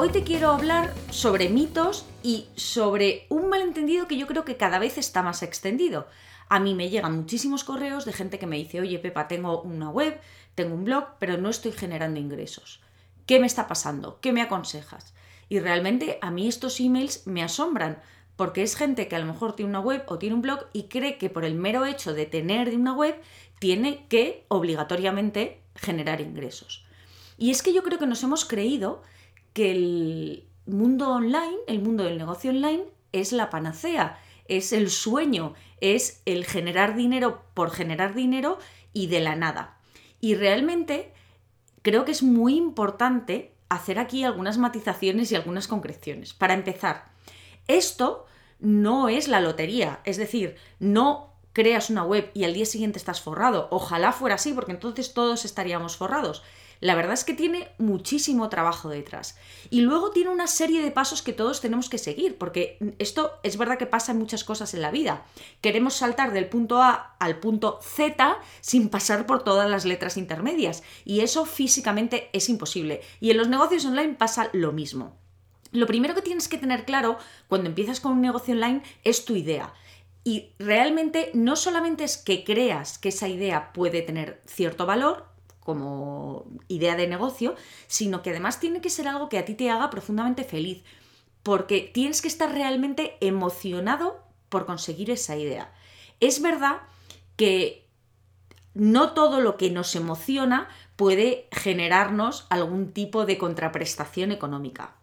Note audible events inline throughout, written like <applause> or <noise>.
Hoy te quiero hablar sobre mitos y sobre un malentendido que yo creo que cada vez está más extendido. A mí me llegan muchísimos correos de gente que me dice, oye Pepa, tengo una web, tengo un blog, pero no estoy generando ingresos. ¿Qué me está pasando? ¿Qué me aconsejas? Y realmente a mí estos emails me asombran, porque es gente que a lo mejor tiene una web o tiene un blog y cree que por el mero hecho de tener una web tiene que obligatoriamente generar ingresos. Y es que yo creo que nos hemos creído que el mundo online, el mundo del negocio online, es la panacea, es el sueño, es el generar dinero por generar dinero y de la nada. Y realmente creo que es muy importante hacer aquí algunas matizaciones y algunas concreciones. Para empezar, esto no es la lotería, es decir, no creas una web y al día siguiente estás forrado. Ojalá fuera así, porque entonces todos estaríamos forrados. La verdad es que tiene muchísimo trabajo detrás. Y luego tiene una serie de pasos que todos tenemos que seguir, porque esto es verdad que pasa en muchas cosas en la vida. Queremos saltar del punto A al punto Z sin pasar por todas las letras intermedias. Y eso físicamente es imposible. Y en los negocios online pasa lo mismo. Lo primero que tienes que tener claro cuando empiezas con un negocio online es tu idea. Y realmente no solamente es que creas que esa idea puede tener cierto valor, como idea de negocio, sino que además tiene que ser algo que a ti te haga profundamente feliz, porque tienes que estar realmente emocionado por conseguir esa idea. Es verdad que no todo lo que nos emociona puede generarnos algún tipo de contraprestación económica.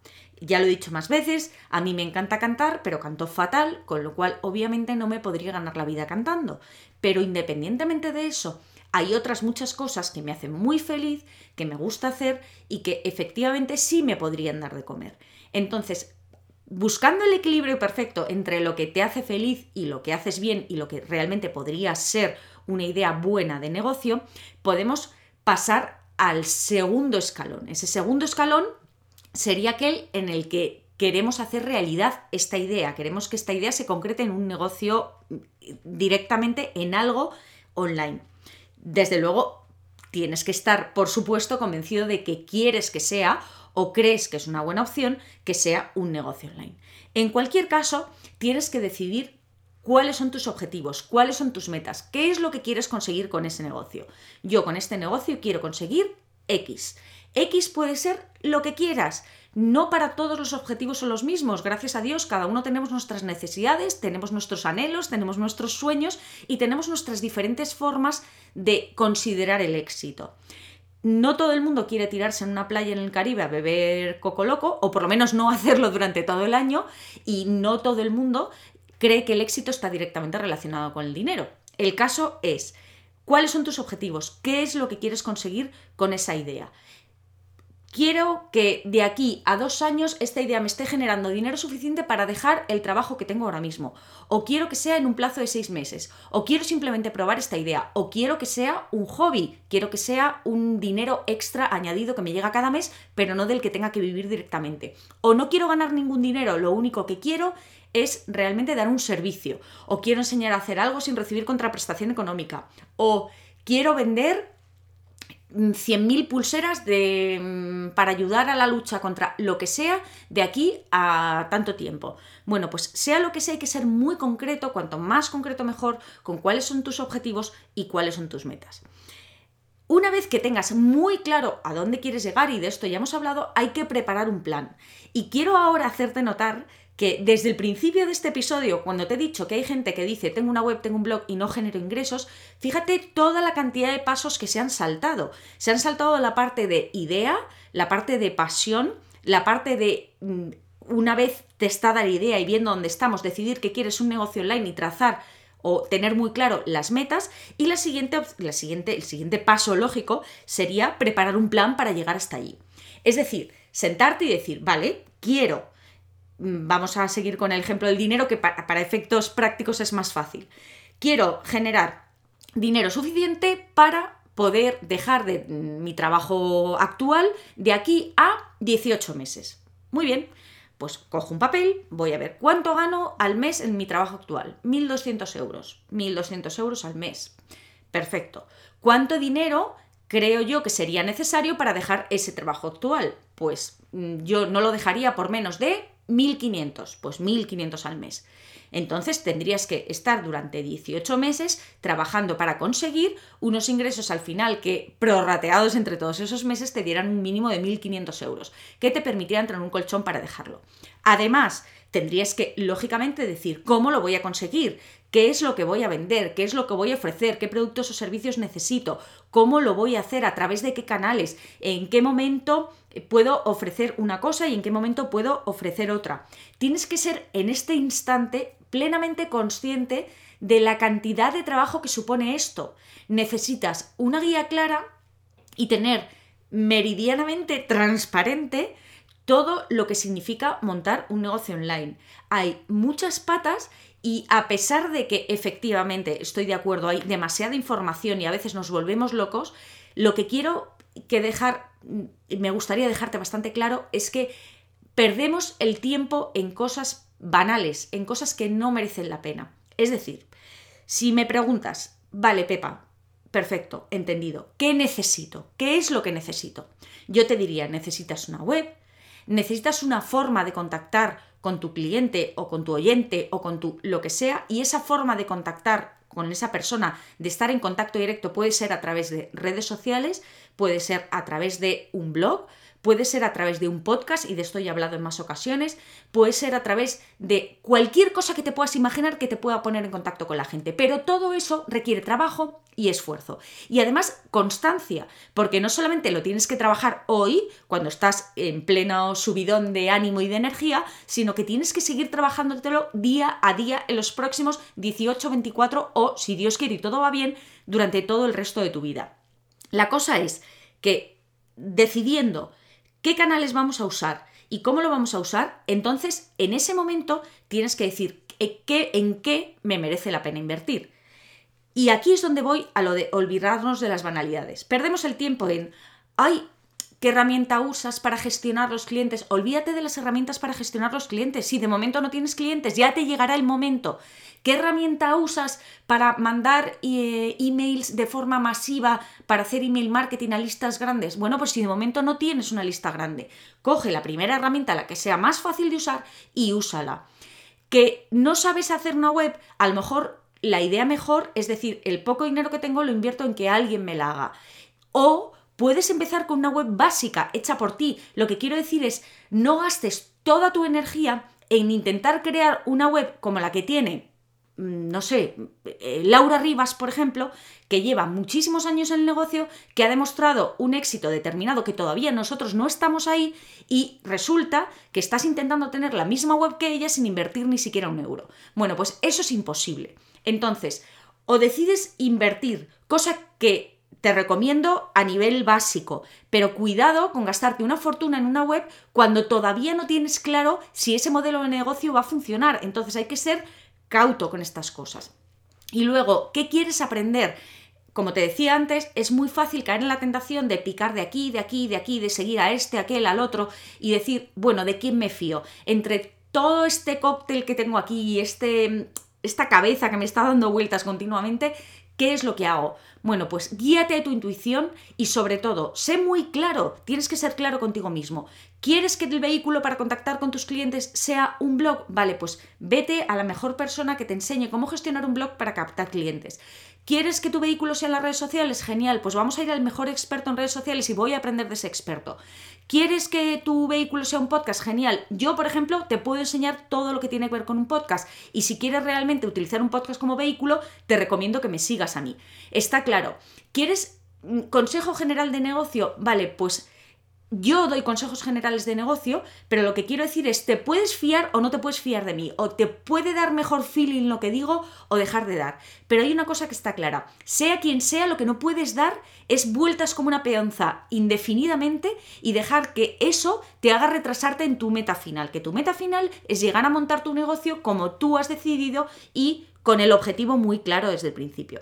Ya lo he dicho más veces, a mí me encanta cantar, pero canto fatal, con lo cual obviamente no me podría ganar la vida cantando. Pero independientemente de eso, hay otras muchas cosas que me hacen muy feliz, que me gusta hacer y que efectivamente sí me podrían dar de comer. Entonces, buscando el equilibrio perfecto entre lo que te hace feliz y lo que haces bien y lo que realmente podría ser una idea buena de negocio, podemos pasar al segundo escalón. Ese segundo escalón sería aquel en el que queremos hacer realidad esta idea, queremos que esta idea se concrete en un negocio directamente en algo online desde luego tienes que estar, por supuesto, convencido de que quieres que sea o crees que es una buena opción que sea un negocio online. En cualquier caso, tienes que decidir cuáles son tus objetivos, cuáles son tus metas, qué es lo que quieres conseguir con ese negocio. Yo con este negocio quiero conseguir X. X puede ser lo que quieras. No para todos los objetivos son los mismos. Gracias a Dios, cada uno tenemos nuestras necesidades, tenemos nuestros anhelos, tenemos nuestros sueños y tenemos nuestras diferentes formas de considerar el éxito. No todo el mundo quiere tirarse en una playa en el Caribe a beber coco loco, o por lo menos no <laughs> hacerlo durante todo el año, y no todo el mundo cree que el éxito está directamente relacionado con el dinero. El caso es, ¿cuáles son tus objetivos? ¿Qué es lo que quieres conseguir con esa idea? Quiero que de aquí a dos años esta idea me esté generando dinero suficiente para dejar el trabajo que tengo ahora mismo. O quiero que sea en un plazo de seis meses. O quiero simplemente probar esta idea. O quiero que sea un hobby. Quiero que sea un dinero extra añadido que me llega cada mes, pero no del que tenga que vivir directamente. O no quiero ganar ningún dinero. Lo único que quiero es realmente dar un servicio. O quiero enseñar a hacer algo sin recibir contraprestación económica. O quiero vender 100.000 pulseras de, mm, para ayudar a la lucha contra lo que sea de aquí a tanto tiempo. Bueno, pues sea lo que sea, hay que ser muy concreto, cuanto más concreto mejor, con cuáles son tus objetivos y cuáles son tus metas. Una vez que tengas muy claro a dónde quieres llegar, y de esto ya hemos hablado, hay que preparar un plan. Y quiero ahora hacerte notar que desde el principio de este episodio, cuando te he dicho que hay gente que dice tengo una web, tengo un blog y no genero ingresos, fíjate toda la cantidad de pasos que se han saltado. Se han saltado la parte de idea, la parte de pasión, la parte de mm, una vez testada la idea y viendo dónde estamos, decidir que quieres un negocio online y trazar o tener muy claro las metas y la siguiente, la siguiente, el siguiente paso lógico sería preparar un plan para llegar hasta allí. Es decir, sentarte y decir, vale, quiero vamos a seguir con el ejemplo del dinero, que para, efectos prácticos es más fácil. Quiero generar dinero suficiente para poder dejar de mm, mi trabajo actual de aquí a 18 meses. Muy bien, pues cojo un papel, voy a ver cuánto gano al mes en mi trabajo actual. 1.200 euros. 1.200 euros al mes. Perfecto. ¿Cuánto dinero creo yo que sería necesario para dejar ese trabajo actual? Pues mm, yo no lo dejaría por menos de 1.500. Pues 1.500 al mes. Entonces tendrías que estar durante 18 meses trabajando para conseguir unos ingresos al final que, prorrateados entre todos esos meses, te dieran un mínimo de 1.500 euros, que te permitieran tener un colchón para dejarlo. Además, tendrías que, lógicamente, decir cómo lo voy a conseguir, qué es lo que voy a vender, qué es lo que voy a ofrecer, qué productos o servicios necesito, cómo lo voy a hacer, a través de qué canales, en qué momento puedo ofrecer una cosa y en qué momento puedo ofrecer otra. Tienes que ser en este instante plenamente consciente de la cantidad de trabajo que supone esto. Necesitas una guía clara y tener meridianamente transparente todo lo que significa montar un negocio online. Hay muchas patas y a pesar de que efectivamente estoy de acuerdo, hay demasiada información y a veces nos volvemos locos, lo que quiero que dejar, me gustaría dejarte bastante claro, es que perdemos el tiempo en cosas banales, en cosas que no merecen la pena. Es decir, si me preguntas, vale, Pepa, perfecto, entendido, ¿qué necesito? ¿Qué es lo que necesito? Yo te diría, necesitas una web, necesitas una forma de contactar con tu cliente o con tu oyente o con tu lo que sea, y esa forma de contactar con esa persona, de estar en contacto directo, puede ser a través de redes sociales, puede ser a través de un blog, puede ser a través de un podcast, y de esto ya he hablado en más ocasiones, puede ser a través de cualquier cosa que te puedas imaginar que te pueda poner en contacto con la gente. Pero todo eso requiere trabajo y esfuerzo. Y además constancia, porque no solamente lo tienes que trabajar hoy, cuando estás en pleno subidón de ánimo y de energía, sino que tienes que seguir trabajándotelo día a día en los próximos 18, 24 o, si Dios quiere y todo va bien, durante todo el resto de tu vida. La cosa es que decidiendo qué canales vamos a usar y cómo lo vamos a usar, entonces en ese momento tienes que decir qué, en qué me merece la pena invertir. Y aquí es donde voy a lo de olvidarnos de las banalidades. Perdemos el tiempo en, ay, ¿Qué herramienta usas para gestionar los clientes? Olvídate de las herramientas para gestionar los clientes. Si de momento no tienes clientes, ya te llegará el momento. ¿Qué herramienta usas para mandar eh, emails de forma masiva para hacer email marketing a listas grandes? Bueno, pues si de momento no tienes una lista grande, coge la primera herramienta, la que sea más fácil de usar y úsala. Que no sabes hacer una web, a lo mejor la idea mejor es decir, el poco dinero que tengo lo invierto en que alguien me la haga. O Puedes empezar con una web básica, hecha por ti. Lo que quiero decir es, no gastes toda tu energía en intentar crear una web como la que tiene, mm, no sé, eh, Laura Rivas, por ejemplo, que lleva muchísimos años en el negocio, que ha demostrado un éxito determinado que todavía nosotros no estamos ahí y resulta que estás intentando tener la misma web que ella sin invertir ni siquiera un euro. Bueno, pues eso es imposible. Entonces, o decides invertir, cosa que te recomiendo a nivel básico, pero cuidado con gastarte una fortuna en una web cuando todavía no tienes claro si ese modelo de negocio va a funcionar. Entonces hay que ser cauto con estas cosas. Y luego, ¿qué quieres aprender? Como te decía antes, es muy fácil caer en la tentación de picar de aquí, de aquí, de aquí, de seguir a este, aquel, al otro y decir, bueno, ¿de quién me fío? Entre todo este cóctel que tengo aquí y este, esta cabeza que me está dando vueltas continuamente, ¿qué es lo que hago? Bueno, pues guíate a tu intuición y sobre todo, sé muy claro, tienes que ser claro contigo mismo. ¿Quieres que el vehículo para contactar con tus clientes sea un blog? Vale, pues vete a la mejor persona que te enseñe cómo gestionar un blog para captar clientes. ¿Quieres que tu vehículo sea en las redes sociales? Genial, pues vamos a ir al mejor experto en redes sociales y voy a aprender de ese experto. ¿Quieres que tu vehículo sea un podcast? Genial. Yo, por ejemplo, te puedo enseñar todo lo que tiene que ver con un podcast. Y si quieres realmente utilizar un podcast como vehículo, te recomiendo que me sigas a mí. Está claro. ¿Quieres mm, consejo general de negocio? Vale, pues yo doy consejos generales de negocio, pero lo que quiero decir es, te puedes fiar o no te puedes fiar de mí, o te puede dar mejor feeling lo que digo o dejar de dar. Pero hay una cosa que está clara, sea quien sea, lo que no puedes dar es vueltas como una peonza indefinidamente y dejar que eso te haga retrasarte en tu meta final, que tu meta final es llegar a montar tu negocio como tú has decidido y con el objetivo muy claro desde el principio.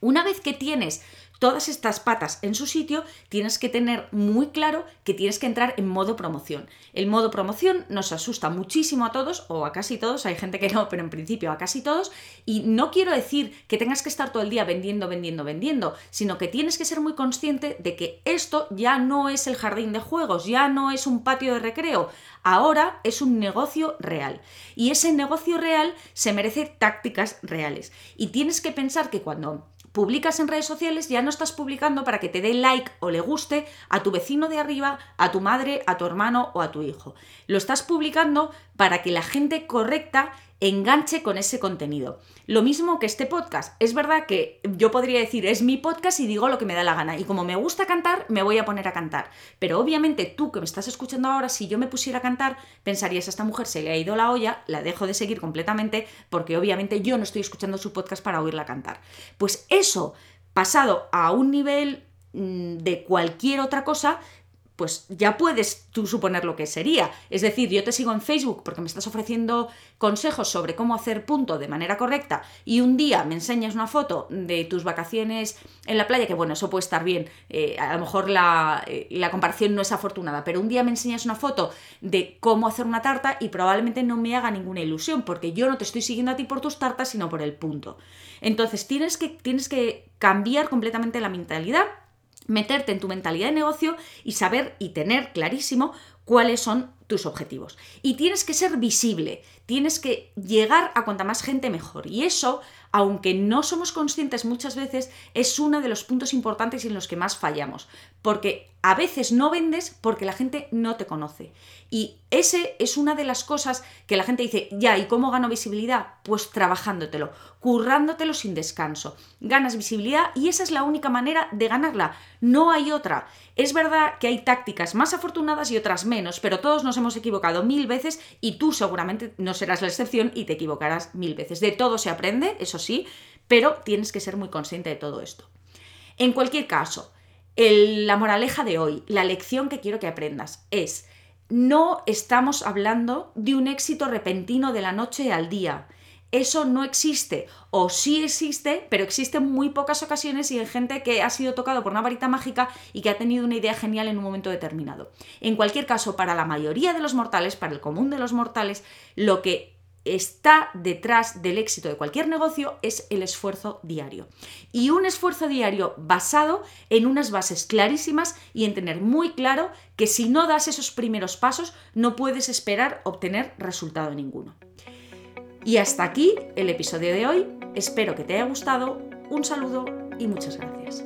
Una vez que tienes todas estas patas en su sitio, tienes que tener muy claro que tienes que entrar en modo promoción. El modo promoción nos asusta muchísimo a todos, o a casi todos, hay gente que no, pero en principio a casi todos, y no quiero decir que tengas que estar todo el día vendiendo, vendiendo, vendiendo, sino que tienes que ser muy consciente de que esto ya no es el jardín de juegos, ya no es un patio de recreo, ahora es un negocio real. Y ese negocio real se merece tácticas reales. Y tienes que pensar que cuando publicas en redes sociales, ya no estás publicando para que te dé like o le guste a tu vecino de arriba, a tu madre, a tu hermano o a tu hijo. Lo estás publicando para que la gente correcta enganche con ese contenido. Lo mismo que este podcast. Es verdad que yo podría decir, es mi podcast y digo lo que me da la gana. Y como me gusta cantar, me voy a poner a cantar. Pero obviamente tú que me estás escuchando ahora, si yo me pusiera a cantar, pensarías, a esta mujer se le ha ido la olla, la dejo de seguir completamente, porque obviamente yo no estoy escuchando su podcast para oírla cantar. Pues eso, pasado a un nivel mm, de cualquier otra cosa, pues ya puedes tú suponer lo que sería. Es decir, yo te sigo en Facebook porque me estás ofreciendo consejos sobre cómo hacer punto de manera correcta y un día me enseñas una foto de tus vacaciones en la playa, que bueno, eso puede estar bien, eh, a lo mejor la, eh, la, comparación no es afortunada, pero un día me enseñas una foto de cómo hacer una tarta y probablemente no me haga ninguna ilusión porque yo no te estoy siguiendo a ti por tus tartas, sino por el punto. Entonces tienes que, tienes que cambiar completamente la mentalidad meterte en tu mentalidad de negocio y saber y tener clarísimo cuáles son tus objetivos. Y tienes que ser visible, tienes que llegar a cuanta más gente mejor. Y eso, aunque no somos conscientes muchas veces, es uno de los puntos importantes en los que más fallamos. Porque a veces no vendes porque la gente no te conoce. Y ese es una de las cosas que la gente dice, ya, ¿y cómo gano visibilidad? Pues trabajándotelo, currándotelo sin descanso. Ganas visibilidad y esa es la única manera de ganarla. No hay otra. Es verdad que hay tácticas más afortunadas y otras menos, pero todos nos hemos equivocado mil veces y tú seguramente no serás la excepción y te equivocarás mil veces. De todo se aprende, eso sí, pero tienes que ser muy consciente de todo esto. En cualquier caso, la moraleja de hoy, la lección que quiero que aprendas es, no estamos hablando de un éxito repentino de la noche al día. Eso no existe. O sí existe, pero existe en muy pocas ocasiones y en gente que ha sido tocado por una varita mágica y que ha tenido una idea genial en un momento determinado. En cualquier caso, para la mayoría de los mortales, para el común de los mortales, lo que está detrás del éxito de cualquier negocio es el esfuerzo diario. Y un esfuerzo diario basado en unas bases clarísimas y en tener muy claro que si no das esos primeros pasos no puedes esperar obtener resultado ninguno. Y hasta aquí el episodio de hoy. Espero que te haya gustado. Un saludo y muchas gracias.